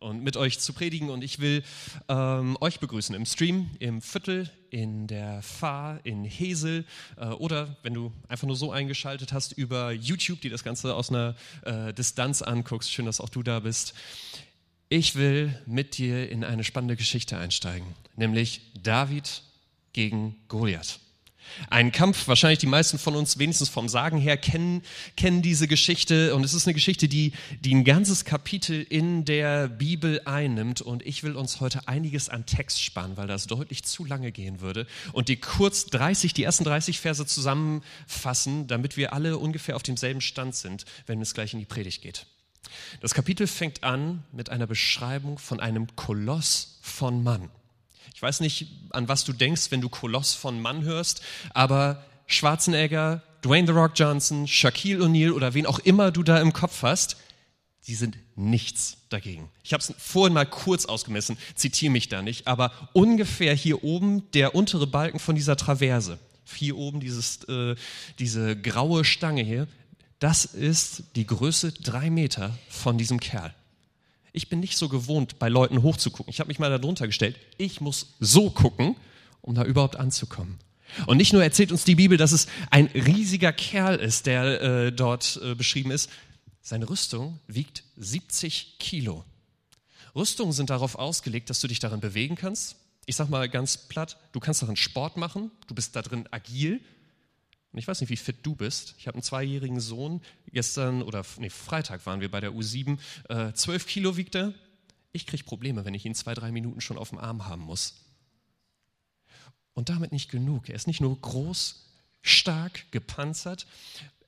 und mit euch zu predigen. Und ich will ähm, euch begrüßen im Stream, im Viertel, in der Fahr, in Hesel äh, oder wenn du einfach nur so eingeschaltet hast über YouTube, die das Ganze aus einer äh, Distanz anguckst. Schön, dass auch du da bist. Ich will mit dir in eine spannende Geschichte einsteigen, nämlich David gegen Goliath. Ein Kampf, wahrscheinlich die meisten von uns wenigstens vom Sagen her kennen, kennen diese Geschichte und es ist eine Geschichte, die, die ein ganzes Kapitel in der Bibel einnimmt und ich will uns heute einiges an Text sparen, weil das deutlich zu lange gehen würde und die kurz 30, die ersten 30 Verse zusammenfassen, damit wir alle ungefähr auf demselben Stand sind, wenn es gleich in die Predigt geht. Das Kapitel fängt an mit einer Beschreibung von einem Koloss von Mann. Ich weiß nicht, an was du denkst, wenn du Koloss von Mann hörst, aber Schwarzenegger, Dwayne The Rock Johnson, Shaquille O'Neal oder wen auch immer du da im Kopf hast, die sind nichts dagegen. Ich habe es vorhin mal kurz ausgemessen, zitiere mich da nicht, aber ungefähr hier oben der untere Balken von dieser Traverse, hier oben dieses, äh, diese graue Stange hier, das ist die Größe drei Meter von diesem Kerl. Ich bin nicht so gewohnt, bei Leuten hochzugucken. Ich habe mich mal darunter gestellt. Ich muss so gucken, um da überhaupt anzukommen. Und nicht nur erzählt uns die Bibel, dass es ein riesiger Kerl ist, der äh, dort äh, beschrieben ist. Seine Rüstung wiegt 70 Kilo. Rüstungen sind darauf ausgelegt, dass du dich darin bewegen kannst. Ich sag mal ganz platt, du kannst darin Sport machen, du bist da drin agil, und ich weiß nicht, wie fit du bist. Ich habe einen zweijährigen Sohn. Gestern oder nee, Freitag waren wir bei der U7. Äh, zwölf Kilo wiegt er. Ich kriege Probleme, wenn ich ihn zwei, drei Minuten schon auf dem Arm haben muss. Und damit nicht genug. Er ist nicht nur groß, stark, gepanzert.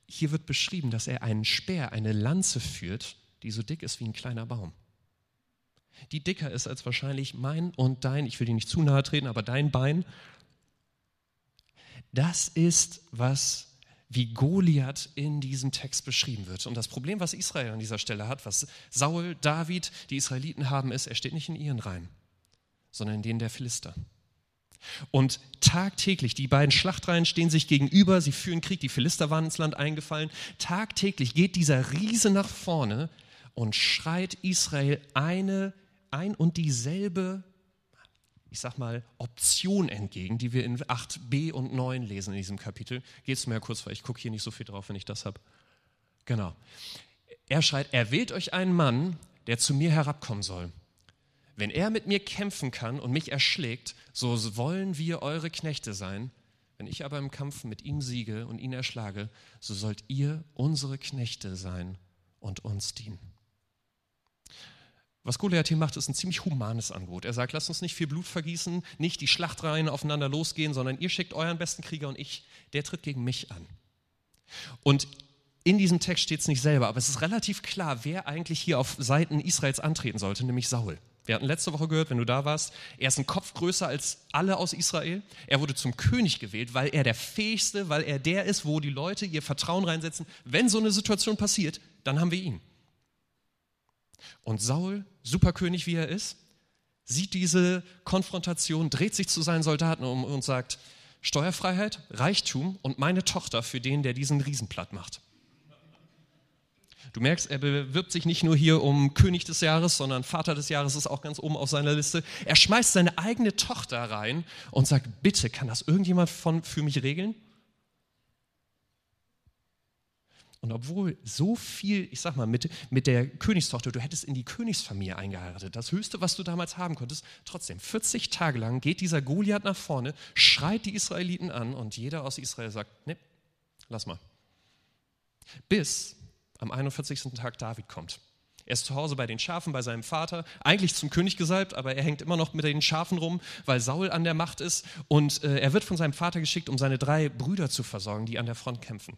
Hier wird beschrieben, dass er einen Speer, eine Lanze führt, die so dick ist wie ein kleiner Baum. Die dicker ist als wahrscheinlich mein und dein, ich will dir nicht zu nahe treten, aber dein Bein das ist, was wie Goliath in diesem Text beschrieben wird. Und das Problem, was Israel an dieser Stelle hat, was Saul, David, die Israeliten haben, ist, er steht nicht in ihren Reihen, sondern in denen der Philister. Und tagtäglich, die beiden Schlachtreihen stehen sich gegenüber, sie führen Krieg, die Philister waren ins Land eingefallen. Tagtäglich geht dieser Riese nach vorne und schreit Israel eine ein und dieselbe ich sag mal, Option entgegen, die wir in 8b und 9 lesen in diesem Kapitel. Geht's mir ja kurz, weil ich gucke hier nicht so viel drauf, wenn ich das habe. Genau. Er schreit, er wählt euch einen Mann, der zu mir herabkommen soll. Wenn er mit mir kämpfen kann und mich erschlägt, so wollen wir eure Knechte sein. Wenn ich aber im Kampf mit ihm siege und ihn erschlage, so sollt ihr unsere Knechte sein und uns dienen. Was Goliath hier macht, ist ein ziemlich humanes Angebot. Er sagt, lasst uns nicht viel Blut vergießen, nicht die Schlachtreihen aufeinander losgehen, sondern ihr schickt euren besten Krieger und ich, der tritt gegen mich an. Und in diesem Text steht es nicht selber, aber es ist relativ klar, wer eigentlich hier auf Seiten Israels antreten sollte, nämlich Saul. Wir hatten letzte Woche gehört, wenn du da warst, er ist ein Kopf größer als alle aus Israel. Er wurde zum König gewählt, weil er der Fähigste, weil er der ist, wo die Leute ihr Vertrauen reinsetzen. Wenn so eine Situation passiert, dann haben wir ihn. Und Saul, Superkönig wie er ist, sieht diese Konfrontation, dreht sich zu seinen Soldaten um und sagt, Steuerfreiheit, Reichtum und meine Tochter für den, der diesen Riesen platt macht. Du merkst, er bewirbt sich nicht nur hier um König des Jahres, sondern Vater des Jahres ist auch ganz oben auf seiner Liste. Er schmeißt seine eigene Tochter rein und sagt, bitte, kann das irgendjemand von, für mich regeln? Und obwohl so viel, ich sag mal, mit, mit der Königstochter, du hättest in die Königsfamilie eingeheiratet, das Höchste, was du damals haben konntest, trotzdem, 40 Tage lang geht dieser Goliath nach vorne, schreit die Israeliten an und jeder aus Israel sagt, nee, lass mal. Bis am 41. Tag David kommt. Er ist zu Hause bei den Schafen, bei seinem Vater, eigentlich zum König gesalbt, aber er hängt immer noch mit den Schafen rum, weil Saul an der Macht ist. Und äh, er wird von seinem Vater geschickt, um seine drei Brüder zu versorgen, die an der Front kämpfen.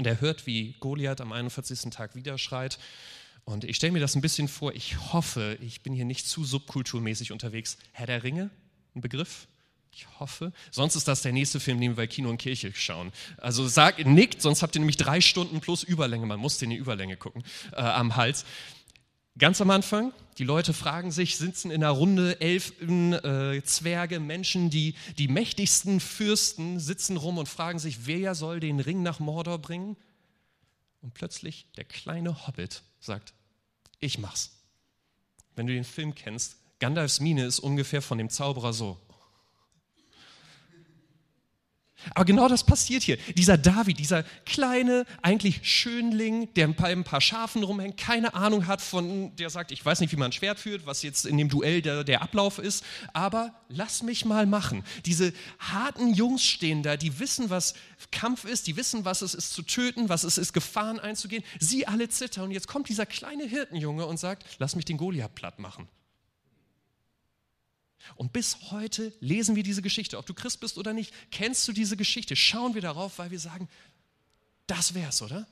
Und er hört, wie Goliath am 41. Tag wieder schreit. Und ich stelle mir das ein bisschen vor, ich hoffe, ich bin hier nicht zu subkulturmäßig unterwegs. Herr der Ringe, ein Begriff? Ich hoffe. Sonst ist das der nächste Film, den wir bei Kino und Kirche schauen. Also sag, nickt, sonst habt ihr nämlich drei Stunden plus Überlänge. Man muss den in die Überlänge gucken äh, am Hals. Ganz am Anfang, die Leute fragen sich, sitzen in einer Runde Elfen, äh, Zwerge, Menschen, die, die mächtigsten Fürsten sitzen rum und fragen sich, wer soll den Ring nach Mordor bringen? Und plötzlich der kleine Hobbit sagt, ich mach's. wenn du den Film kennst, Gandalfs Miene ist ungefähr von dem Zauberer so. Aber genau das passiert hier. Dieser David, dieser kleine, eigentlich Schönling, der bei ein paar Schafen rumhängt, keine Ahnung hat von, der sagt, ich weiß nicht, wie man ein Schwert führt, was jetzt in dem Duell der, der Ablauf ist, aber lass mich mal machen. Diese harten Jungs stehen da, die wissen, was Kampf ist, die wissen, was es ist zu töten, was es ist, Gefahren einzugehen. Sie alle zittern. Und jetzt kommt dieser kleine Hirtenjunge und sagt, lass mich den Goliath platt machen. Und bis heute lesen wir diese Geschichte. Ob du Christ bist oder nicht, kennst du diese Geschichte. Schauen wir darauf, weil wir sagen, das wär's, oder?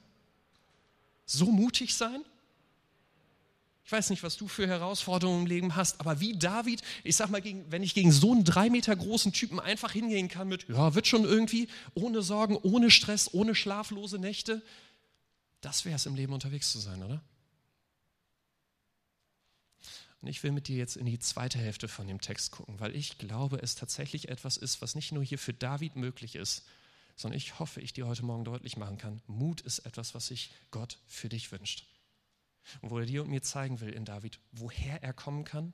So mutig sein? Ich weiß nicht, was du für Herausforderungen im Leben hast, aber wie David, ich sag mal, gegen, wenn ich gegen so einen drei Meter großen Typen einfach hingehen kann mit, ja, wird schon irgendwie, ohne Sorgen, ohne Stress, ohne schlaflose Nächte, das wäre es im Leben unterwegs zu sein, oder? Und ich will mit dir jetzt in die zweite Hälfte von dem Text gucken, weil ich glaube, es tatsächlich etwas ist, was nicht nur hier für David möglich ist, sondern ich hoffe, ich dir heute Morgen deutlich machen kann. Mut ist etwas, was sich Gott für dich wünscht. Und wo er dir und mir zeigen will in David, woher er kommen kann,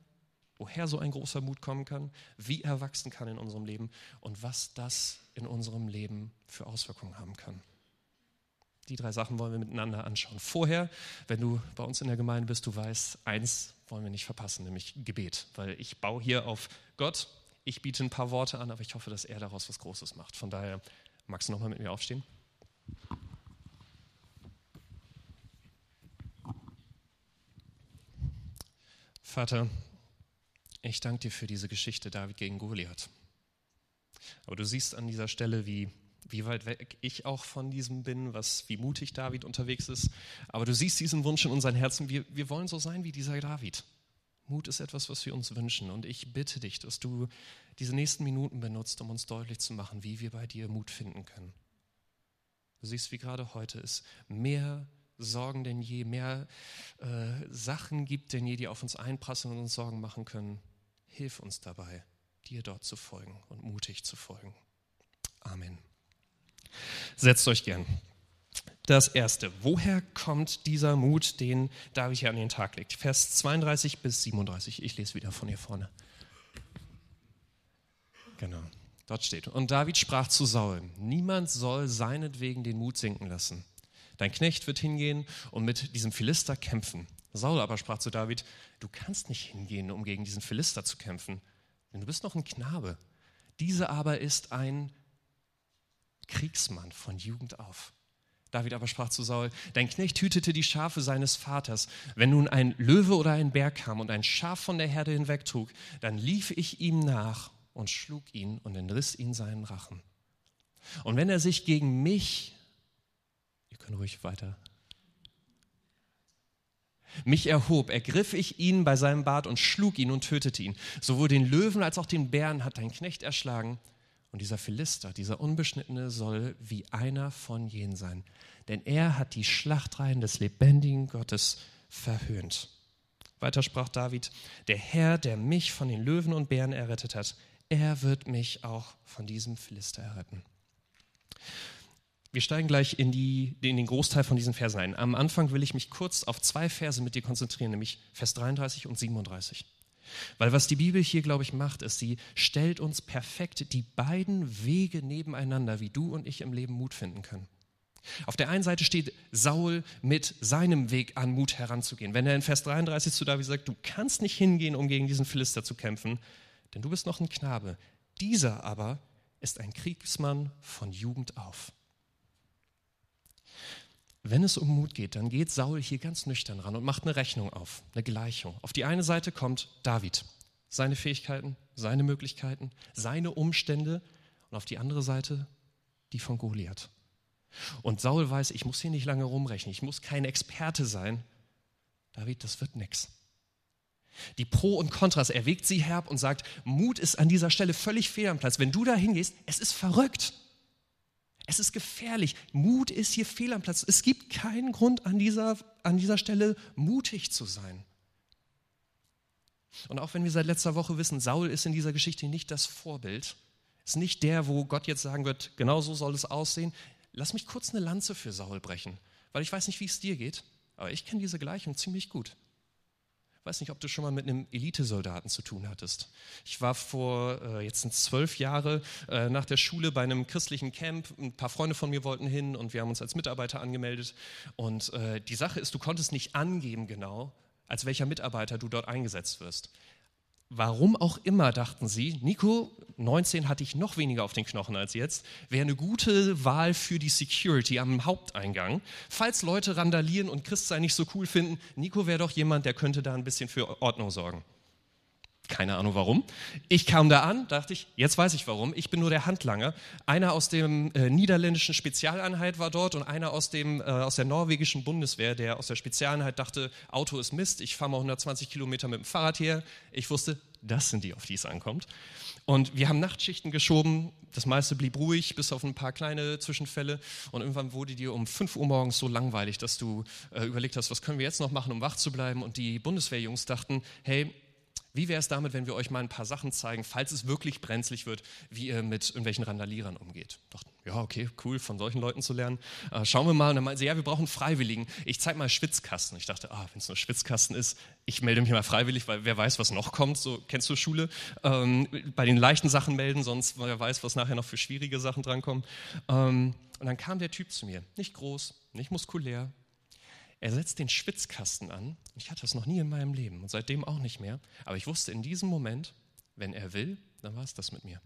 woher so ein großer Mut kommen kann, wie er wachsen kann in unserem Leben und was das in unserem Leben für Auswirkungen haben kann. Die drei Sachen wollen wir miteinander anschauen. Vorher, wenn du bei uns in der Gemeinde bist, du weißt, eins wollen wir nicht verpassen, nämlich Gebet. Weil ich baue hier auf Gott, ich biete ein paar Worte an, aber ich hoffe, dass er daraus was Großes macht. Von daher, magst du nochmal mit mir aufstehen? Vater, ich danke dir für diese Geschichte David gegen Goliath. Aber du siehst an dieser Stelle, wie wie weit weg ich auch von diesem bin, was, wie mutig David unterwegs ist. Aber du siehst diesen Wunsch in unseren Herzen. Wir, wir wollen so sein wie dieser David. Mut ist etwas, was wir uns wünschen. Und ich bitte dich, dass du diese nächsten Minuten benutzt, um uns deutlich zu machen, wie wir bei dir Mut finden können. Du siehst, wie gerade heute es mehr Sorgen denn je, mehr äh, Sachen gibt denn je, die auf uns einprasseln und uns Sorgen machen können. Hilf uns dabei, dir dort zu folgen und mutig zu folgen. Amen. Setzt euch gern. Das erste, woher kommt dieser Mut, den David hier an den Tag legt? Vers 32 bis 37. Ich lese wieder von hier vorne. Genau, dort steht. Und David sprach zu Saul: Niemand soll seinetwegen den Mut sinken lassen. Dein Knecht wird hingehen und mit diesem Philister kämpfen. Saul aber sprach zu David: Du kannst nicht hingehen, um gegen diesen Philister zu kämpfen, denn du bist noch ein Knabe. Dieser aber ist ein Kriegsmann von Jugend auf. David aber sprach zu Saul, dein Knecht hütete die Schafe seines Vaters. Wenn nun ein Löwe oder ein Bär kam und ein Schaf von der Herde hinwegtrug, dann lief ich ihm nach und schlug ihn und entriss ihn seinen Rachen. Und wenn er sich gegen mich, ihr könnt ruhig weiter, mich erhob, ergriff ich ihn bei seinem Bart und schlug ihn und tötete ihn. Sowohl den Löwen als auch den Bären hat dein Knecht erschlagen und dieser Philister, dieser Unbeschnittene, soll wie einer von jenen sein. Denn er hat die Schlachtreihen des lebendigen Gottes verhöhnt. Weiter sprach David, der Herr, der mich von den Löwen und Bären errettet hat, er wird mich auch von diesem Philister erretten. Wir steigen gleich in, die, in den Großteil von diesen Versen ein. Am Anfang will ich mich kurz auf zwei Verse mit dir konzentrieren, nämlich Vers 33 und 37. Weil was die Bibel hier, glaube ich, macht, ist, sie stellt uns perfekt die beiden Wege nebeneinander, wie du und ich im Leben Mut finden können. Auf der einen Seite steht Saul mit seinem Weg an Mut heranzugehen. Wenn er in Vers 33 zu David sagt, du kannst nicht hingehen, um gegen diesen Philister zu kämpfen, denn du bist noch ein Knabe. Dieser aber ist ein Kriegsmann von Jugend auf. Wenn es um Mut geht, dann geht Saul hier ganz nüchtern ran und macht eine Rechnung auf, eine Gleichung. Auf die eine Seite kommt David, seine Fähigkeiten, seine Möglichkeiten, seine Umstände und auf die andere Seite die von Goliath. Und Saul weiß, ich muss hier nicht lange rumrechnen, ich muss kein Experte sein. David, das wird nichts. Die Pro und Kontras erwägt sie herb und sagt, Mut ist an dieser Stelle völlig fehl am Platz. Wenn du da hingehst, es ist verrückt. Es ist gefährlich. Mut ist hier fehl am Platz. Es gibt keinen Grund an dieser, an dieser Stelle mutig zu sein. Und auch wenn wir seit letzter Woche wissen, Saul ist in dieser Geschichte nicht das Vorbild, ist nicht der, wo Gott jetzt sagen wird, genau so soll es aussehen. Lass mich kurz eine Lanze für Saul brechen, weil ich weiß nicht, wie es dir geht, aber ich kenne diese Gleichung ziemlich gut. Weiß nicht, ob du schon mal mit einem Elitesoldaten zu tun hattest. Ich war vor äh, jetzt sind zwölf Jahre äh, nach der Schule bei einem christlichen Camp. Ein paar Freunde von mir wollten hin und wir haben uns als Mitarbeiter angemeldet. Und äh, die Sache ist, du konntest nicht angeben genau, als welcher Mitarbeiter du dort eingesetzt wirst. Warum auch immer dachten sie, Nico, 19 hatte ich noch weniger auf den Knochen als jetzt, wäre eine gute Wahl für die Security am Haupteingang. Falls Leute randalieren und Christsein nicht so cool finden, Nico wäre doch jemand, der könnte da ein bisschen für Ordnung sorgen. Keine Ahnung warum. Ich kam da an, dachte ich, jetzt weiß ich warum. Ich bin nur der Handlanger. Einer aus dem äh, niederländischen Spezialeinheit war dort und einer aus, dem, äh, aus der norwegischen Bundeswehr, der aus der Spezialeinheit dachte, Auto ist Mist, ich fahre mal 120 Kilometer mit dem Fahrrad her. Ich wusste, das sind die, auf die es ankommt. Und wir haben Nachtschichten geschoben, das meiste blieb ruhig, bis auf ein paar kleine Zwischenfälle. Und irgendwann wurde dir um 5 Uhr morgens so langweilig, dass du äh, überlegt hast, was können wir jetzt noch machen, um wach zu bleiben. Und die Bundeswehrjungs dachten, hey, wie wäre es damit, wenn wir euch mal ein paar Sachen zeigen, falls es wirklich brenzlig wird, wie ihr mit irgendwelchen Randalierern umgeht? Dachten, ja, okay, cool, von solchen Leuten zu lernen. Äh, schauen wir mal. Und dann meinte sie, ja, wir brauchen Freiwilligen. Ich zeige mal Schwitzkasten. Ich dachte, ah, wenn es nur Schwitzkasten ist, ich melde mich mal freiwillig, weil wer weiß, was noch kommt. So kennst du Schule. Ähm, bei den leichten Sachen melden, sonst wer weiß, was nachher noch für schwierige Sachen drankommen. Ähm, und dann kam der Typ zu mir. Nicht groß, nicht muskulär, er setzt den Schwitzkasten an. Ich hatte das noch nie in meinem Leben und seitdem auch nicht mehr. Aber ich wusste in diesem Moment, wenn er will, dann war es das mit mir.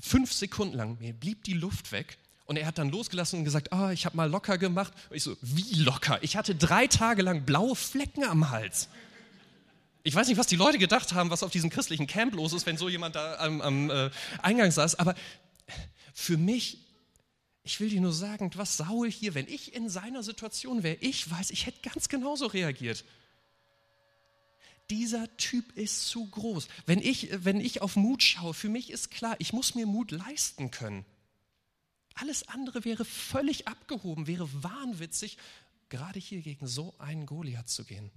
Fünf Sekunden lang, mir blieb die Luft weg und er hat dann losgelassen und gesagt, ah, ich habe mal locker gemacht. Und ich so, wie locker? Ich hatte drei Tage lang blaue Flecken am Hals. Ich weiß nicht, was die Leute gedacht haben, was auf diesem christlichen Camp los ist, wenn so jemand da am, am äh, Eingang saß, aber für mich ich will dir nur sagen, was Saul hier, wenn ich in seiner Situation wäre, ich weiß, ich hätte ganz genauso reagiert. Dieser Typ ist zu groß. Wenn ich, wenn ich auf Mut schaue, für mich ist klar, ich muss mir Mut leisten können. Alles andere wäre völlig abgehoben, wäre wahnwitzig, gerade hier gegen so einen Goliath zu gehen.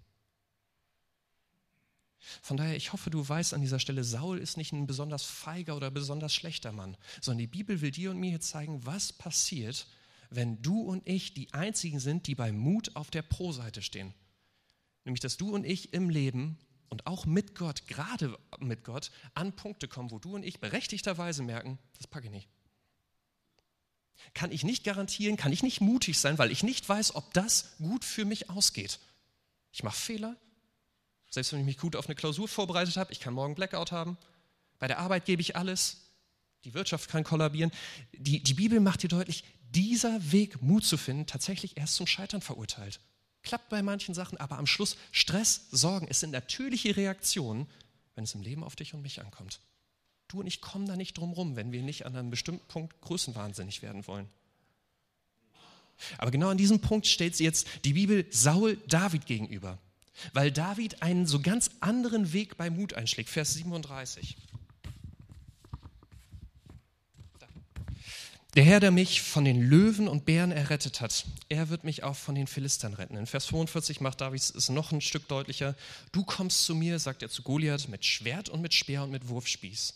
Von daher, ich hoffe, du weißt an dieser Stelle, Saul ist nicht ein besonders feiger oder besonders schlechter Mann, sondern die Bibel will dir und mir hier zeigen, was passiert, wenn du und ich die Einzigen sind, die bei Mut auf der Pro-Seite stehen. Nämlich, dass du und ich im Leben und auch mit Gott, gerade mit Gott, an Punkte kommen, wo du und ich berechtigterweise merken, das packe ich nicht. Kann ich nicht garantieren, kann ich nicht mutig sein, weil ich nicht weiß, ob das gut für mich ausgeht. Ich mache Fehler, selbst wenn ich mich gut auf eine Klausur vorbereitet habe, ich kann morgen Blackout haben. Bei der Arbeit gebe ich alles. Die Wirtschaft kann kollabieren. Die, die Bibel macht dir deutlich, dieser Weg, Mut zu finden, tatsächlich erst zum Scheitern verurteilt. Klappt bei manchen Sachen, aber am Schluss Stress, Sorgen, es sind natürliche Reaktionen, wenn es im Leben auf dich und mich ankommt. Du und ich kommen da nicht drum rum, wenn wir nicht an einem bestimmten Punkt größenwahnsinnig werden wollen. Aber genau an diesem Punkt stellt sie jetzt die Bibel Saul David gegenüber weil David einen so ganz anderen Weg bei Mut einschlägt. Vers 37. Der Herr, der mich von den Löwen und Bären errettet hat, er wird mich auch von den Philistern retten. In Vers 45 macht David es noch ein Stück deutlicher. Du kommst zu mir, sagt er zu Goliath, mit Schwert und mit Speer und mit Wurfspieß.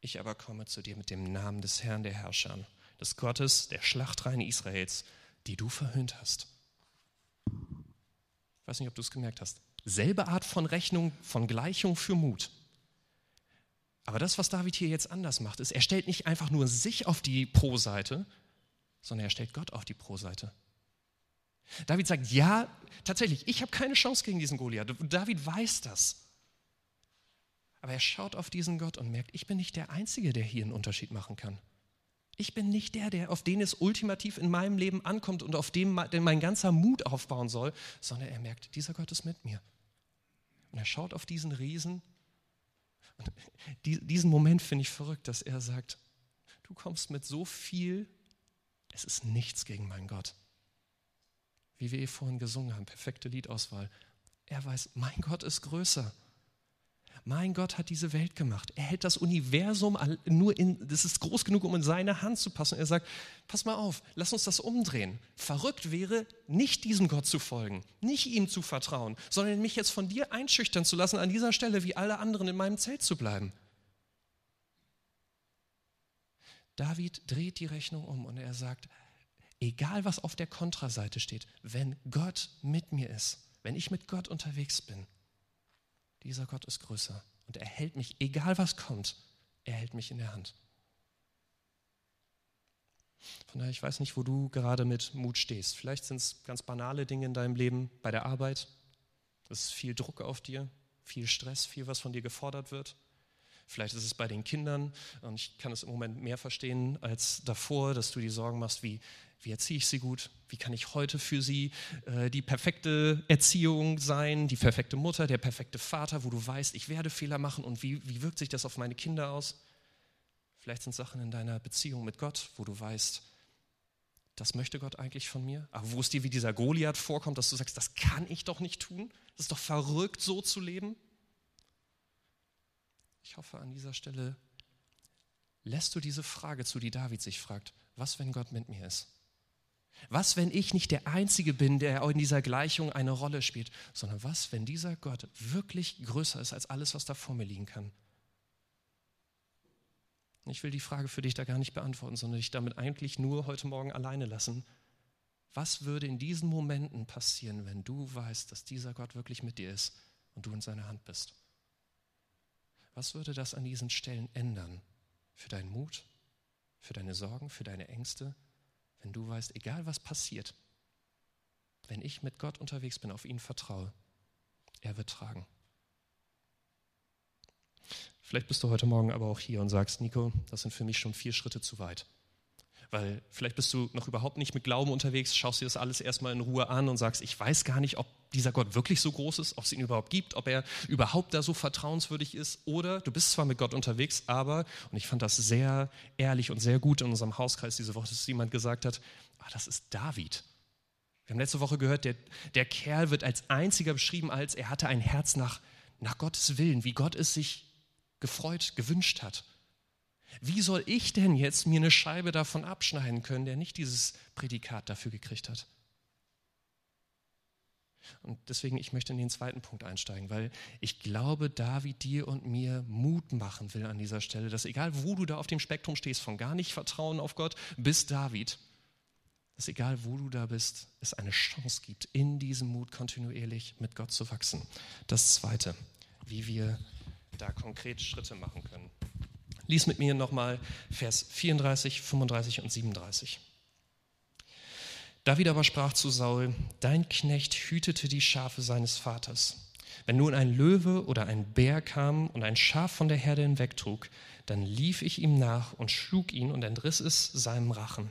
Ich aber komme zu dir mit dem Namen des Herrn der Herrscher, des Gottes der Schlachtreihen Israels, die du verhöhnt hast weiß nicht, ob du es gemerkt hast. Selbe Art von Rechnung, von Gleichung für Mut. Aber das, was David hier jetzt anders macht, ist, er stellt nicht einfach nur sich auf die Pro-Seite, sondern er stellt Gott auf die Pro-Seite. David sagt, ja, tatsächlich, ich habe keine Chance gegen diesen Goliath. David weiß das. Aber er schaut auf diesen Gott und merkt, ich bin nicht der Einzige, der hier einen Unterschied machen kann. Ich bin nicht der, der, auf den es ultimativ in meinem Leben ankommt und auf dem mein ganzer Mut aufbauen soll, sondern er merkt, dieser Gott ist mit mir. Und er schaut auf diesen Riesen. Und diesen Moment finde ich verrückt, dass er sagt, du kommst mit so viel, es ist nichts gegen meinen Gott. Wie wir eh vorhin gesungen haben, perfekte Liedauswahl. Er weiß, mein Gott ist größer. Mein Gott hat diese Welt gemacht. Er hält das Universum nur in, das ist groß genug, um in seine Hand zu passen. Er sagt, pass mal auf, lass uns das umdrehen. Verrückt wäre, nicht diesem Gott zu folgen, nicht ihm zu vertrauen, sondern mich jetzt von dir einschüchtern zu lassen, an dieser Stelle wie alle anderen in meinem Zelt zu bleiben. David dreht die Rechnung um und er sagt, egal was auf der Kontraseite steht, wenn Gott mit mir ist, wenn ich mit Gott unterwegs bin, dieser Gott ist größer und er hält mich, egal was kommt, er hält mich in der Hand. Von daher, ich weiß nicht, wo du gerade mit Mut stehst. Vielleicht sind es ganz banale Dinge in deinem Leben, bei der Arbeit. Es ist viel Druck auf dir, viel Stress, viel, was von dir gefordert wird. Vielleicht ist es bei den Kindern, und ich kann es im Moment mehr verstehen als davor, dass du dir Sorgen machst, wie, wie erziehe ich sie gut? Wie kann ich heute für sie äh, die perfekte Erziehung sein, die perfekte Mutter, der perfekte Vater, wo du weißt, ich werde Fehler machen und wie, wie wirkt sich das auf meine Kinder aus? Vielleicht sind Sachen in deiner Beziehung mit Gott, wo du weißt, das möchte Gott eigentlich von mir, aber wo es dir wie dieser Goliath vorkommt, dass du sagst, das kann ich doch nicht tun, das ist doch verrückt, so zu leben. Ich hoffe, an dieser Stelle lässt du diese Frage zu, die David sich fragt, was, wenn Gott mit mir ist? Was, wenn ich nicht der Einzige bin, der in dieser Gleichung eine Rolle spielt, sondern was, wenn dieser Gott wirklich größer ist als alles, was da vor mir liegen kann? Ich will die Frage für dich da gar nicht beantworten, sondern dich damit eigentlich nur heute Morgen alleine lassen. Was würde in diesen Momenten passieren, wenn du weißt, dass dieser Gott wirklich mit dir ist und du in seiner Hand bist? Was würde das an diesen Stellen ändern? Für deinen Mut, für deine Sorgen, für deine Ängste, wenn du weißt, egal was passiert, wenn ich mit Gott unterwegs bin, auf ihn vertraue, er wird tragen. Vielleicht bist du heute Morgen aber auch hier und sagst, Nico, das sind für mich schon vier Schritte zu weit. Weil vielleicht bist du noch überhaupt nicht mit Glauben unterwegs, schaust dir das alles erstmal in Ruhe an und sagst, ich weiß gar nicht, dieser Gott wirklich so groß ist, ob es ihn überhaupt gibt, ob er überhaupt da so vertrauenswürdig ist. Oder du bist zwar mit Gott unterwegs, aber, und ich fand das sehr ehrlich und sehr gut in unserem Hauskreis diese Woche, dass jemand gesagt hat, ah, das ist David. Wir haben letzte Woche gehört, der, der Kerl wird als einziger beschrieben, als er hatte ein Herz nach, nach Gottes Willen, wie Gott es sich gefreut, gewünscht hat. Wie soll ich denn jetzt mir eine Scheibe davon abschneiden können, der nicht dieses Prädikat dafür gekriegt hat? Und deswegen, ich möchte in den zweiten Punkt einsteigen, weil ich glaube, David dir und mir Mut machen will an dieser Stelle, dass egal wo du da auf dem Spektrum stehst, von gar nicht Vertrauen auf Gott bis David, dass egal wo du da bist, es eine Chance gibt, in diesem Mut kontinuierlich mit Gott zu wachsen. Das zweite, wie wir da konkret Schritte machen können. Lies mit mir nochmal Vers 34, 35 und 37. David aber sprach zu Saul, dein Knecht hütete die Schafe seines Vaters. Wenn nun ein Löwe oder ein Bär kam und ein Schaf von der Herde hinwegtrug, dann lief ich ihm nach und schlug ihn und entriss es seinem Rachen.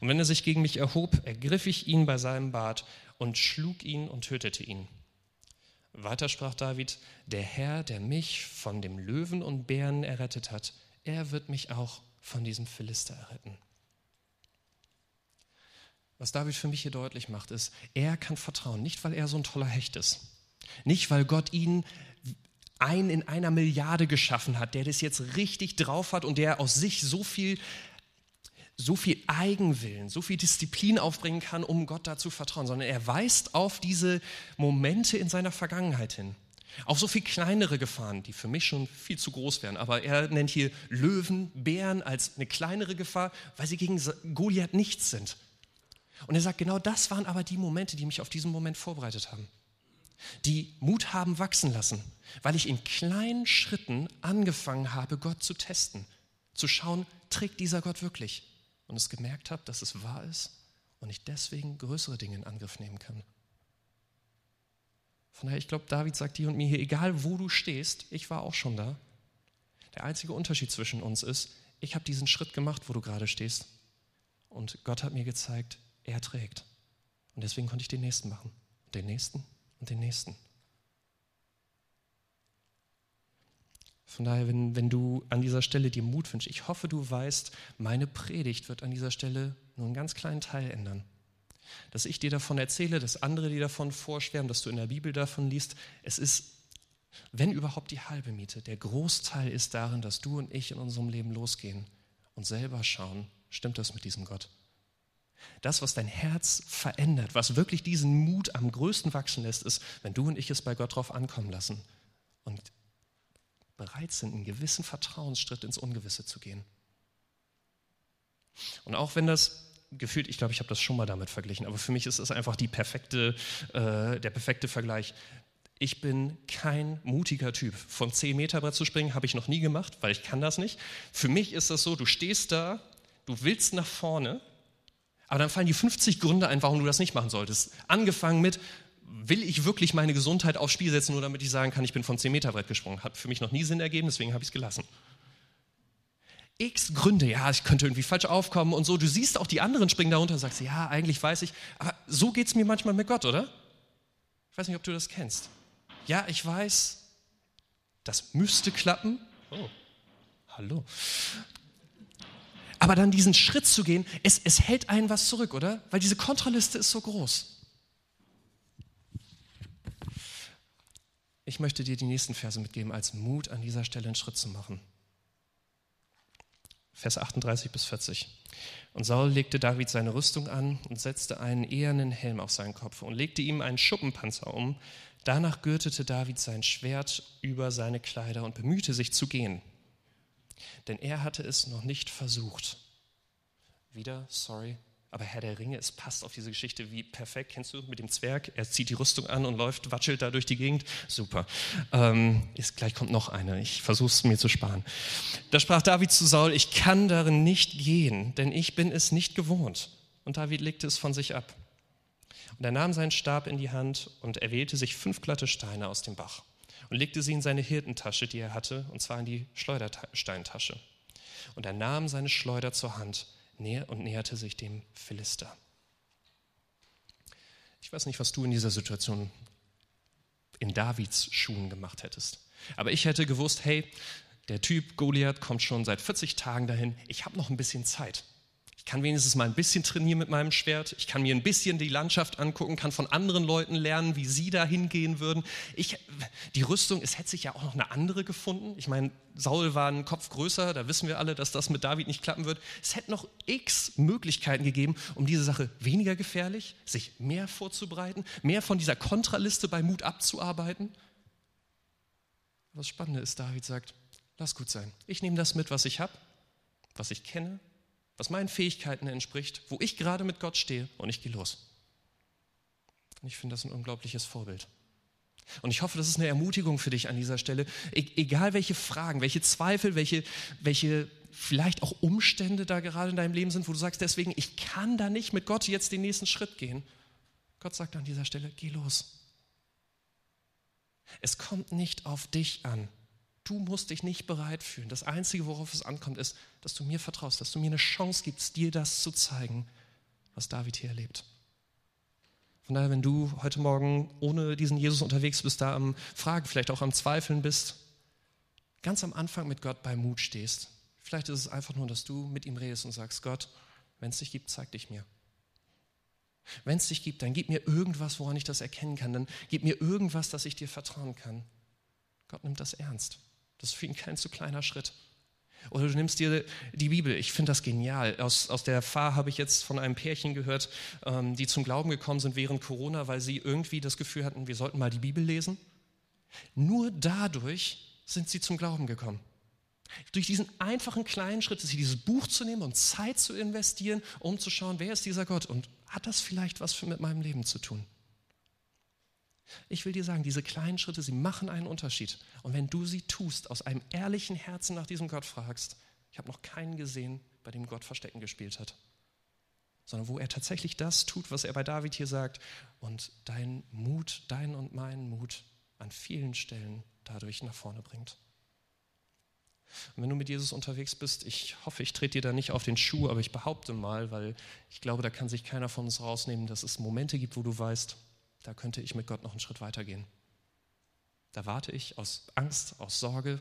Und wenn er sich gegen mich erhob, ergriff ich ihn bei seinem Bart und schlug ihn und tötete ihn. Weiter sprach David, der Herr, der mich von dem Löwen und Bären errettet hat, er wird mich auch von diesem Philister erretten. Was David für mich hier deutlich macht, ist, er kann vertrauen, nicht weil er so ein toller Hecht ist, nicht weil Gott ihn ein in einer Milliarde geschaffen hat, der das jetzt richtig drauf hat und der aus sich so viel so viel Eigenwillen, so viel Disziplin aufbringen kann, um Gott da zu vertrauen, sondern er weist auf diese Momente in seiner Vergangenheit hin. Auf so viel kleinere Gefahren, die für mich schon viel zu groß wären. Aber er nennt hier Löwen, Bären als eine kleinere Gefahr, weil sie gegen Goliath nichts sind. Und er sagt, genau das waren aber die Momente, die mich auf diesen Moment vorbereitet haben. Die Mut haben wachsen lassen, weil ich in kleinen Schritten angefangen habe, Gott zu testen. Zu schauen, trägt dieser Gott wirklich? und es gemerkt habe, dass es wahr ist und ich deswegen größere Dinge in Angriff nehmen kann. Von daher, ich glaube, David sagt dir und mir hier, egal wo du stehst, ich war auch schon da. Der einzige Unterschied zwischen uns ist, ich habe diesen Schritt gemacht, wo du gerade stehst. Und Gott hat mir gezeigt, er trägt. Und deswegen konnte ich den nächsten machen. Und den nächsten und den nächsten. Von daher, wenn, wenn du an dieser Stelle dir Mut wünschst, ich hoffe, du weißt, meine Predigt wird an dieser Stelle nur einen ganz kleinen Teil ändern. Dass ich dir davon erzähle, dass andere dir davon vorschwärmen, dass du in der Bibel davon liest, es ist, wenn überhaupt, die halbe Miete. Der Großteil ist darin, dass du und ich in unserem Leben losgehen und selber schauen, stimmt das mit diesem Gott? Das, was dein Herz verändert, was wirklich diesen Mut am größten wachsen lässt, ist, wenn du und ich es bei Gott drauf ankommen lassen und bereit sind, einen gewissen Vertrauensschritt ins Ungewisse zu gehen. Und auch wenn das gefühlt, ich glaube, ich habe das schon mal damit verglichen, aber für mich ist es einfach perfekte, äh, der perfekte Vergleich. Ich bin kein mutiger Typ. Vom 10 Meter Brett zu springen habe ich noch nie gemacht, weil ich kann das nicht. Für mich ist das so, du stehst da, du willst nach vorne, aber dann fallen die 50 Gründe ein, warum du das nicht machen solltest. Angefangen mit, will ich wirklich meine Gesundheit aufs Spiel setzen, nur damit ich sagen kann, ich bin vom 10 Meter Brett gesprungen. Hat für mich noch nie Sinn ergeben, deswegen habe ich es gelassen. X Gründe, ja, ich könnte irgendwie falsch aufkommen und so. Du siehst auch die anderen springen darunter und sagst, ja, eigentlich weiß ich, aber so geht es mir manchmal mit Gott, oder? Ich weiß nicht, ob du das kennst ja, ich weiß, das müsste klappen. Oh, hallo. Aber dann diesen Schritt zu gehen, es, es hält einen was zurück, oder? Weil diese Kontraliste ist so groß. Ich möchte dir die nächsten Verse mitgeben, als Mut an dieser Stelle einen Schritt zu machen. Vers 38 bis 40. Und Saul legte David seine Rüstung an und setzte einen ehernen Helm auf seinen Kopf und legte ihm einen Schuppenpanzer um, Danach gürtete David sein Schwert über seine Kleider und bemühte sich zu gehen. Denn er hatte es noch nicht versucht. Wieder, sorry, aber Herr der Ringe, es passt auf diese Geschichte wie perfekt. Kennst du mit dem Zwerg? Er zieht die Rüstung an und läuft, watschelt da durch die Gegend. Super. Ähm, ist, gleich kommt noch eine. Ich versuche es mir zu sparen. Da sprach David zu Saul: Ich kann darin nicht gehen, denn ich bin es nicht gewohnt. Und David legte es von sich ab. Und er nahm seinen Stab in die Hand und erwählte sich fünf glatte Steine aus dem Bach und legte sie in seine Hirtentasche, die er hatte, und zwar in die Schleudersteintasche. Und er nahm seine Schleuder zur Hand und näherte sich dem Philister. Ich weiß nicht, was du in dieser Situation in Davids Schuhen gemacht hättest. Aber ich hätte gewusst, hey, der Typ Goliath kommt schon seit 40 Tagen dahin. Ich habe noch ein bisschen Zeit. Ich kann wenigstens mal ein bisschen trainieren mit meinem Schwert. Ich kann mir ein bisschen die Landschaft angucken, kann von anderen Leuten lernen, wie sie da hingehen würden. Ich, die Rüstung, es hätte sich ja auch noch eine andere gefunden. Ich meine, Saul war ein Kopf größer, da wissen wir alle, dass das mit David nicht klappen wird. Es hätte noch x Möglichkeiten gegeben, um diese Sache weniger gefährlich, sich mehr vorzubereiten, mehr von dieser Kontraliste bei Mut abzuarbeiten. Was Spannende ist, David sagt, lass gut sein. Ich nehme das mit, was ich habe, was ich kenne, was meinen Fähigkeiten entspricht, wo ich gerade mit Gott stehe und ich gehe los. Und ich finde das ein unglaubliches Vorbild. Und ich hoffe, das ist eine Ermutigung für dich an dieser Stelle. E egal welche Fragen, welche Zweifel, welche, welche vielleicht auch Umstände da gerade in deinem Leben sind, wo du sagst, deswegen, ich kann da nicht mit Gott jetzt den nächsten Schritt gehen. Gott sagt an dieser Stelle, geh los. Es kommt nicht auf dich an, Du musst dich nicht bereit fühlen. Das Einzige, worauf es ankommt, ist, dass du mir vertraust, dass du mir eine Chance gibst, dir das zu zeigen, was David hier erlebt. Von daher, wenn du heute Morgen ohne diesen Jesus unterwegs bist, da am Fragen, vielleicht auch am Zweifeln bist, ganz am Anfang mit Gott bei Mut stehst, vielleicht ist es einfach nur, dass du mit ihm redest und sagst, Gott, wenn es dich gibt, zeig dich mir. Wenn es dich gibt, dann gib mir irgendwas, woran ich das erkennen kann. Dann gib mir irgendwas, dass ich dir vertrauen kann. Gott nimmt das ernst. Das ist für ihn kein zu kleiner Schritt. Oder du nimmst dir die Bibel. Ich finde das genial. Aus, aus der Fahr habe ich jetzt von einem Pärchen gehört, ähm, die zum Glauben gekommen sind während Corona, weil sie irgendwie das Gefühl hatten, wir sollten mal die Bibel lesen. Nur dadurch sind sie zum Glauben gekommen. Durch diesen einfachen kleinen Schritt, sie dieses Buch zu nehmen und Zeit zu investieren, um zu schauen, wer ist dieser Gott und hat das vielleicht was mit meinem Leben zu tun? Ich will dir sagen, diese kleinen Schritte, sie machen einen Unterschied. Und wenn du sie tust, aus einem ehrlichen Herzen nach diesem Gott fragst, ich habe noch keinen gesehen, bei dem Gott Verstecken gespielt hat, sondern wo er tatsächlich das tut, was er bei David hier sagt und deinen Mut, deinen und meinen Mut an vielen Stellen dadurch nach vorne bringt. Und wenn du mit Jesus unterwegs bist, ich hoffe, ich trete dir da nicht auf den Schuh, aber ich behaupte mal, weil ich glaube, da kann sich keiner von uns rausnehmen, dass es Momente gibt, wo du weißt, da könnte ich mit Gott noch einen Schritt weiter gehen. Da warte ich aus Angst, aus Sorge,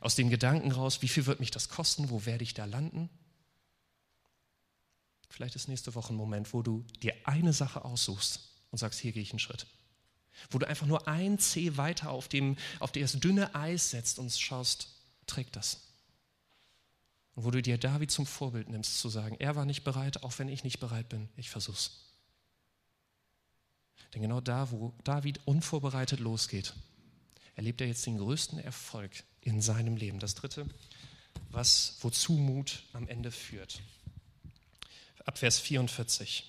aus dem Gedanken raus, wie viel wird mich das kosten, wo werde ich da landen? Vielleicht ist nächste Woche ein Moment, wo du dir eine Sache aussuchst und sagst, hier gehe ich einen Schritt. Wo du einfach nur ein C weiter auf, dem, auf das dünne Eis setzt und schaust, trägt das. Und wo du dir David zum Vorbild nimmst, zu sagen, er war nicht bereit, auch wenn ich nicht bereit bin, ich versuch's. Denn genau da, wo David unvorbereitet losgeht, erlebt er jetzt den größten Erfolg in seinem Leben. Das dritte, was, wozu Mut am Ende führt. ab Vers 44.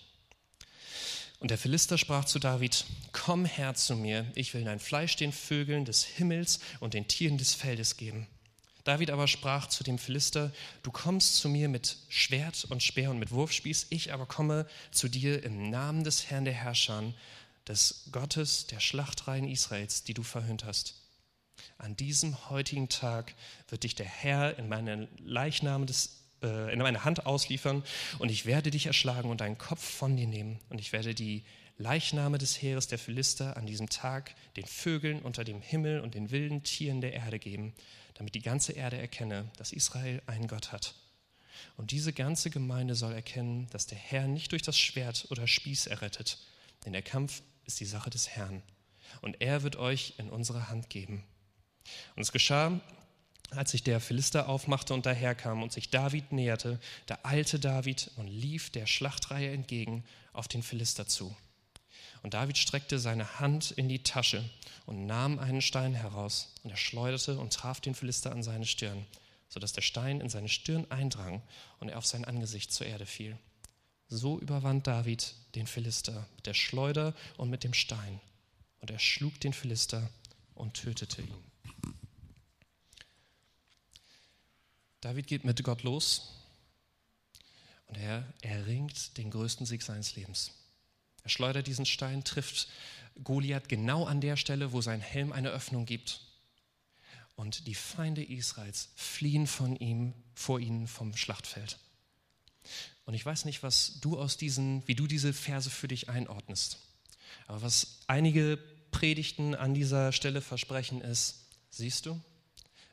Und der Philister sprach zu David, komm her zu mir, ich will dein Fleisch den Vögeln des Himmels und den Tieren des Feldes geben. David aber sprach zu dem Philister, du kommst zu mir mit Schwert und Speer und mit Wurfspieß, ich aber komme zu dir im Namen des Herrn der Herrscher, des Gottes der Schlachtreihen Israels, die du verhöhnt hast. An diesem heutigen Tag wird dich der Herr in meine Leichname des äh, in meine Hand ausliefern und ich werde dich erschlagen und deinen Kopf von dir nehmen und ich werde die Leichname des Heeres der Philister an diesem Tag den Vögeln unter dem Himmel und den wilden Tieren der Erde geben, damit die ganze Erde erkenne, dass Israel einen Gott hat. Und diese ganze Gemeinde soll erkennen, dass der Herr nicht durch das Schwert oder Spieß errettet, denn der Kampf ist die Sache des Herrn. Und er wird euch in unsere Hand geben. Und es geschah, als sich der Philister aufmachte und daherkam und sich David näherte, da eilte David und lief der Schlachtreihe entgegen auf den Philister zu. Und David streckte seine Hand in die Tasche und nahm einen Stein heraus, und er schleuderte und traf den Philister an seine Stirn, sodass der Stein in seine Stirn eindrang und er auf sein Angesicht zur Erde fiel. So überwand David den Philister mit der Schleuder und mit dem Stein, und er schlug den Philister und tötete ihn. David geht mit Gott los und er erringt den größten Sieg seines Lebens. Er schleudert diesen Stein, trifft Goliath genau an der Stelle, wo sein Helm eine Öffnung gibt. Und die Feinde Israels fliehen von ihm, vor ihnen vom Schlachtfeld. Und ich weiß nicht, was du aus diesen, wie du diese Verse für dich einordnest. Aber was einige Predigten an dieser Stelle versprechen ist, siehst du,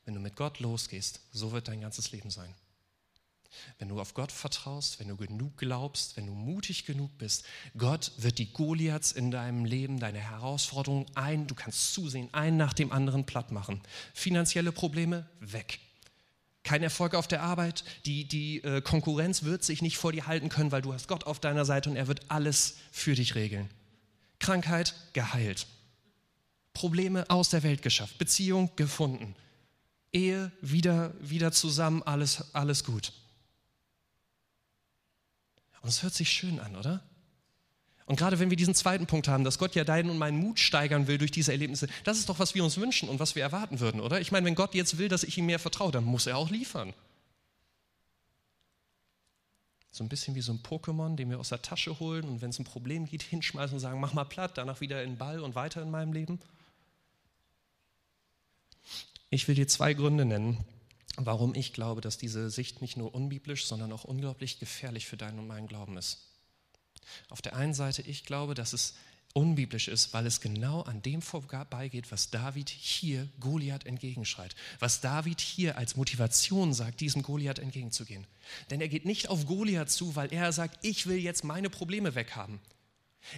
wenn du mit Gott losgehst, so wird dein ganzes Leben sein. Wenn du auf Gott vertraust, wenn du genug glaubst, wenn du mutig genug bist, Gott wird die Goliaths in deinem Leben, deine Herausforderungen ein, du kannst zusehen, einen nach dem anderen platt machen. Finanzielle Probleme weg. Kein Erfolg auf der Arbeit, die, die äh, Konkurrenz wird sich nicht vor dir halten können, weil du hast Gott auf deiner Seite und er wird alles für dich regeln. Krankheit geheilt. Probleme aus der Welt geschafft. Beziehung gefunden. Ehe wieder, wieder zusammen, alles, alles gut. Und es hört sich schön an, oder? Und gerade wenn wir diesen zweiten Punkt haben, dass Gott ja deinen und meinen Mut steigern will durch diese Erlebnisse, das ist doch, was wir uns wünschen und was wir erwarten würden, oder? Ich meine, wenn Gott jetzt will, dass ich ihm mehr vertraue, dann muss er auch liefern. So ein bisschen wie so ein Pokémon, den wir aus der Tasche holen und wenn es ein Problem gibt, hinschmeißen und sagen, mach mal platt, danach wieder in den Ball und weiter in meinem Leben. Ich will dir zwei Gründe nennen, warum ich glaube, dass diese Sicht nicht nur unbiblisch, sondern auch unglaublich gefährlich für deinen und meinen Glauben ist. Auf der einen Seite, ich glaube, dass es unbiblisch ist, weil es genau an dem vorbeigeht, was David hier Goliath entgegenschreit, was David hier als Motivation sagt, diesem Goliath entgegenzugehen. Denn er geht nicht auf Goliath zu, weil er sagt, ich will jetzt meine Probleme weghaben.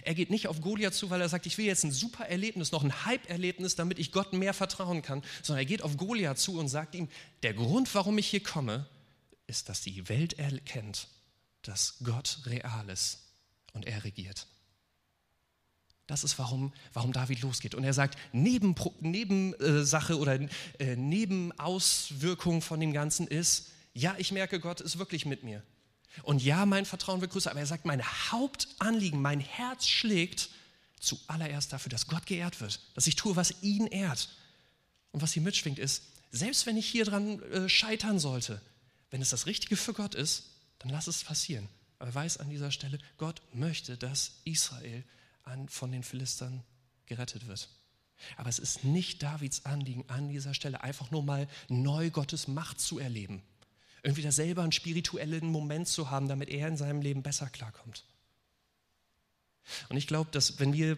Er geht nicht auf Goliath zu, weil er sagt, ich will jetzt ein super Erlebnis, noch ein Hype-Erlebnis, damit ich Gott mehr vertrauen kann, sondern er geht auf Goliath zu und sagt ihm, der Grund, warum ich hier komme, ist, dass die Welt erkennt, dass Gott real ist und er regiert. Das ist, warum, warum David losgeht. Und er sagt, Nebensache Neben, äh, oder äh, Nebenauswirkung von dem Ganzen ist, ja, ich merke, Gott ist wirklich mit mir. Und ja, mein Vertrauen wird größer, aber er sagt, mein Hauptanliegen, mein Herz schlägt zuallererst dafür, dass Gott geehrt wird, dass ich tue, was ihn ehrt. Und was hier mitschwingt ist, selbst wenn ich hier dran äh, scheitern sollte, wenn es das Richtige für Gott ist, dann lass es passieren. Aber er weiß an dieser Stelle, Gott möchte, dass Israel an, von den Philistern gerettet wird. Aber es ist nicht Davids Anliegen an dieser Stelle, einfach nur mal neu Gottes Macht zu erleben irgendwie da selber einen spirituellen Moment zu haben, damit er in seinem Leben besser klarkommt. Und ich glaube, dass wenn wir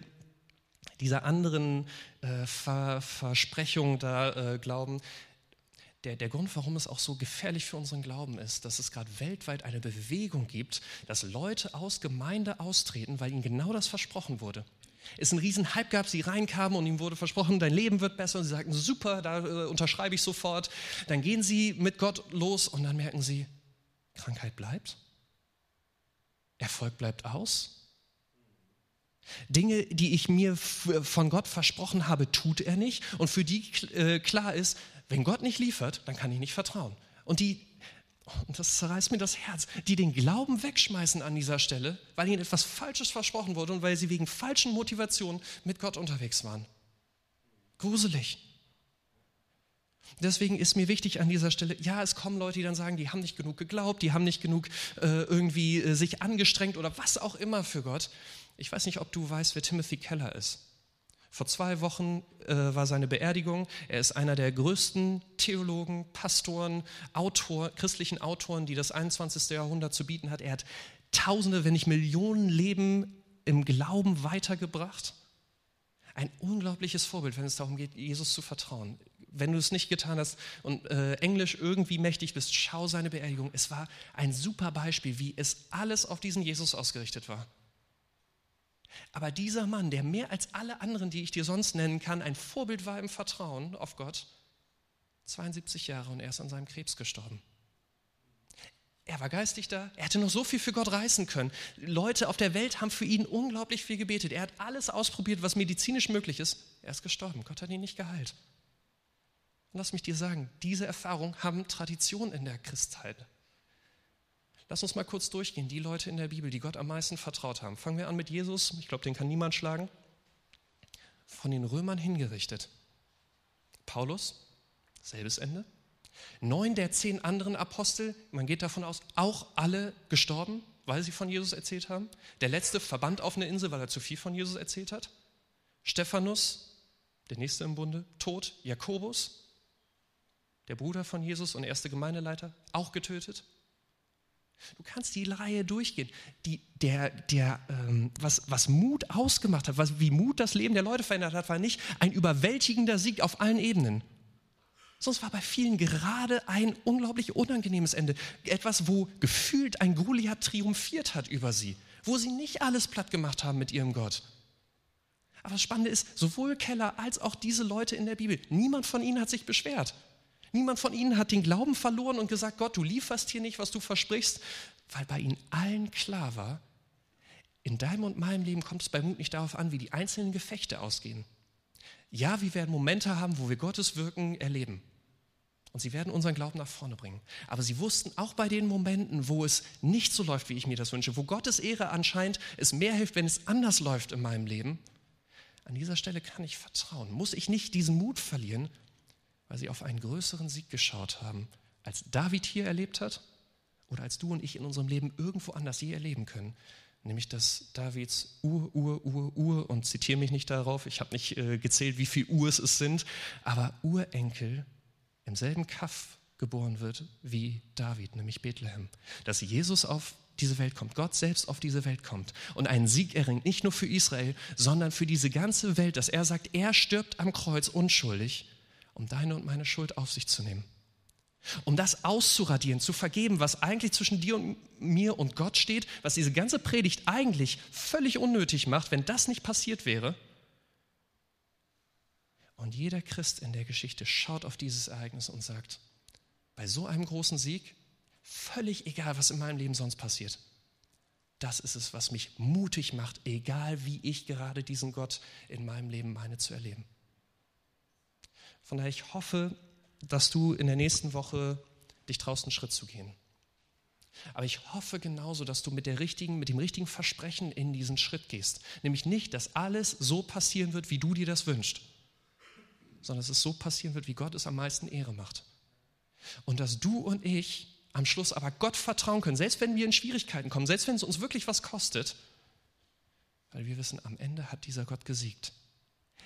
dieser anderen äh, Ver Versprechung da äh, glauben, der, der Grund, warum es auch so gefährlich für unseren Glauben ist, dass es gerade weltweit eine Bewegung gibt, dass Leute aus Gemeinde austreten, weil ihnen genau das versprochen wurde es einen riesen Hype gab, sie reinkamen und ihm wurde versprochen, dein Leben wird besser und sie sagten, super, da äh, unterschreibe ich sofort. Dann gehen sie mit Gott los und dann merken sie, Krankheit bleibt, Erfolg bleibt aus. Dinge, die ich mir von Gott versprochen habe, tut er nicht und für die äh, klar ist, wenn Gott nicht liefert, dann kann ich nicht vertrauen. Und die und das zerreißt mir das Herz, die den Glauben wegschmeißen an dieser Stelle, weil ihnen etwas Falsches versprochen wurde und weil sie wegen falschen Motivationen mit Gott unterwegs waren. Gruselig. Deswegen ist mir wichtig an dieser Stelle, ja, es kommen Leute, die dann sagen, die haben nicht genug geglaubt, die haben nicht genug äh, irgendwie äh, sich angestrengt oder was auch immer für Gott. Ich weiß nicht, ob du weißt, wer Timothy Keller ist. Vor zwei Wochen äh, war seine Beerdigung. Er ist einer der größten Theologen, Pastoren, Autor, christlichen Autoren, die das 21. Jahrhundert zu bieten hat. Er hat Tausende, wenn nicht Millionen Leben im Glauben weitergebracht. Ein unglaubliches Vorbild, wenn es darum geht, Jesus zu vertrauen. Wenn du es nicht getan hast und äh, Englisch irgendwie mächtig bist, schau seine Beerdigung. Es war ein super Beispiel, wie es alles auf diesen Jesus ausgerichtet war. Aber dieser Mann, der mehr als alle anderen, die ich dir sonst nennen kann, ein Vorbild war im Vertrauen auf Gott, 72 Jahre und er ist an seinem Krebs gestorben. Er war geistig da, er hätte noch so viel für Gott reißen können. Leute auf der Welt haben für ihn unglaublich viel gebetet. Er hat alles ausprobiert, was medizinisch möglich ist. Er ist gestorben. Gott hat ihn nicht geheilt. Und lass mich dir sagen, diese Erfahrungen haben Tradition in der Christheit. Lass uns mal kurz durchgehen, die Leute in der Bibel, die Gott am meisten vertraut haben. Fangen wir an mit Jesus, ich glaube, den kann niemand schlagen. Von den Römern hingerichtet. Paulus, selbes Ende. Neun der zehn anderen Apostel, man geht davon aus, auch alle gestorben, weil sie von Jesus erzählt haben. Der letzte verbannt auf eine Insel, weil er zu viel von Jesus erzählt hat. Stephanus, der nächste im Bunde, tot. Jakobus, der Bruder von Jesus und erste Gemeindeleiter, auch getötet. Du kannst die Reihe durchgehen. Die, der, der, ähm, was, was Mut ausgemacht hat, was, wie Mut das Leben der Leute verändert hat, war nicht ein überwältigender Sieg auf allen Ebenen. Sonst war bei vielen gerade ein unglaublich unangenehmes Ende. Etwas, wo gefühlt ein Goliath triumphiert hat über sie. Wo sie nicht alles platt gemacht haben mit ihrem Gott. Aber das Spannende ist, sowohl Keller als auch diese Leute in der Bibel, niemand von ihnen hat sich beschwert. Niemand von ihnen hat den Glauben verloren und gesagt, Gott, du lieferst hier nicht, was du versprichst, weil bei ihnen allen klar war, in deinem und meinem Leben kommt es bei Mut nicht darauf an, wie die einzelnen Gefechte ausgehen. Ja, wir werden Momente haben, wo wir Gottes Wirken erleben. Und sie werden unseren Glauben nach vorne bringen. Aber sie wussten auch bei den Momenten, wo es nicht so läuft, wie ich mir das wünsche, wo Gottes Ehre anscheinend es mehr hilft, wenn es anders läuft in meinem Leben, an dieser Stelle kann ich vertrauen. Muss ich nicht diesen Mut verlieren, weil sie auf einen größeren Sieg geschaut haben, als David hier erlebt hat oder als du und ich in unserem Leben irgendwo anders je erleben können. Nämlich, dass Davids Ur, Ur, Ur, Ur, und zitiere mich nicht darauf, ich habe nicht äh, gezählt, wie viele Urs es sind, aber Urenkel im selben Kaff geboren wird wie David, nämlich Bethlehem. Dass Jesus auf diese Welt kommt, Gott selbst auf diese Welt kommt und einen Sieg erringt, nicht nur für Israel, sondern für diese ganze Welt, dass er sagt, er stirbt am Kreuz unschuldig um deine und meine Schuld auf sich zu nehmen. Um das auszuradieren, zu vergeben, was eigentlich zwischen dir und mir und Gott steht, was diese ganze Predigt eigentlich völlig unnötig macht, wenn das nicht passiert wäre. Und jeder Christ in der Geschichte schaut auf dieses Ereignis und sagt, bei so einem großen Sieg, völlig egal, was in meinem Leben sonst passiert, das ist es, was mich mutig macht, egal wie ich gerade diesen Gott in meinem Leben meine zu erleben. Von daher, ich hoffe, dass du in der nächsten Woche dich traust, einen Schritt zu gehen. Aber ich hoffe genauso, dass du mit, der richtigen, mit dem richtigen Versprechen in diesen Schritt gehst. Nämlich nicht, dass alles so passieren wird, wie du dir das wünschst, sondern dass es so passieren wird, wie Gott es am meisten Ehre macht. Und dass du und ich am Schluss aber Gott vertrauen können, selbst wenn wir in Schwierigkeiten kommen, selbst wenn es uns wirklich was kostet, weil wir wissen, am Ende hat dieser Gott gesiegt.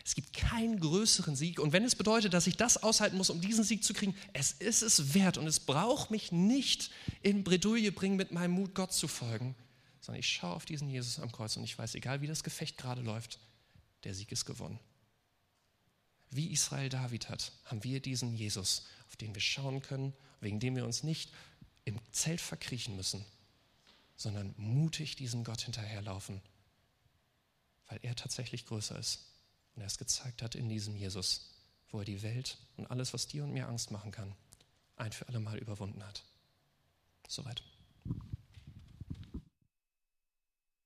Es gibt keinen größeren Sieg. Und wenn es bedeutet, dass ich das aushalten muss, um diesen Sieg zu kriegen, es ist es wert. Und es braucht mich nicht in Bredouille bringen, mit meinem Mut Gott zu folgen, sondern ich schaue auf diesen Jesus am Kreuz und ich weiß, egal wie das Gefecht gerade läuft, der Sieg ist gewonnen. Wie Israel David hat, haben wir diesen Jesus, auf den wir schauen können, wegen dem wir uns nicht im Zelt verkriechen müssen, sondern mutig diesem Gott hinterherlaufen, weil er tatsächlich größer ist und er es gezeigt hat in diesem Jesus, wo er die Welt und alles, was dir und mir Angst machen kann, ein für alle Mal überwunden hat. Soweit.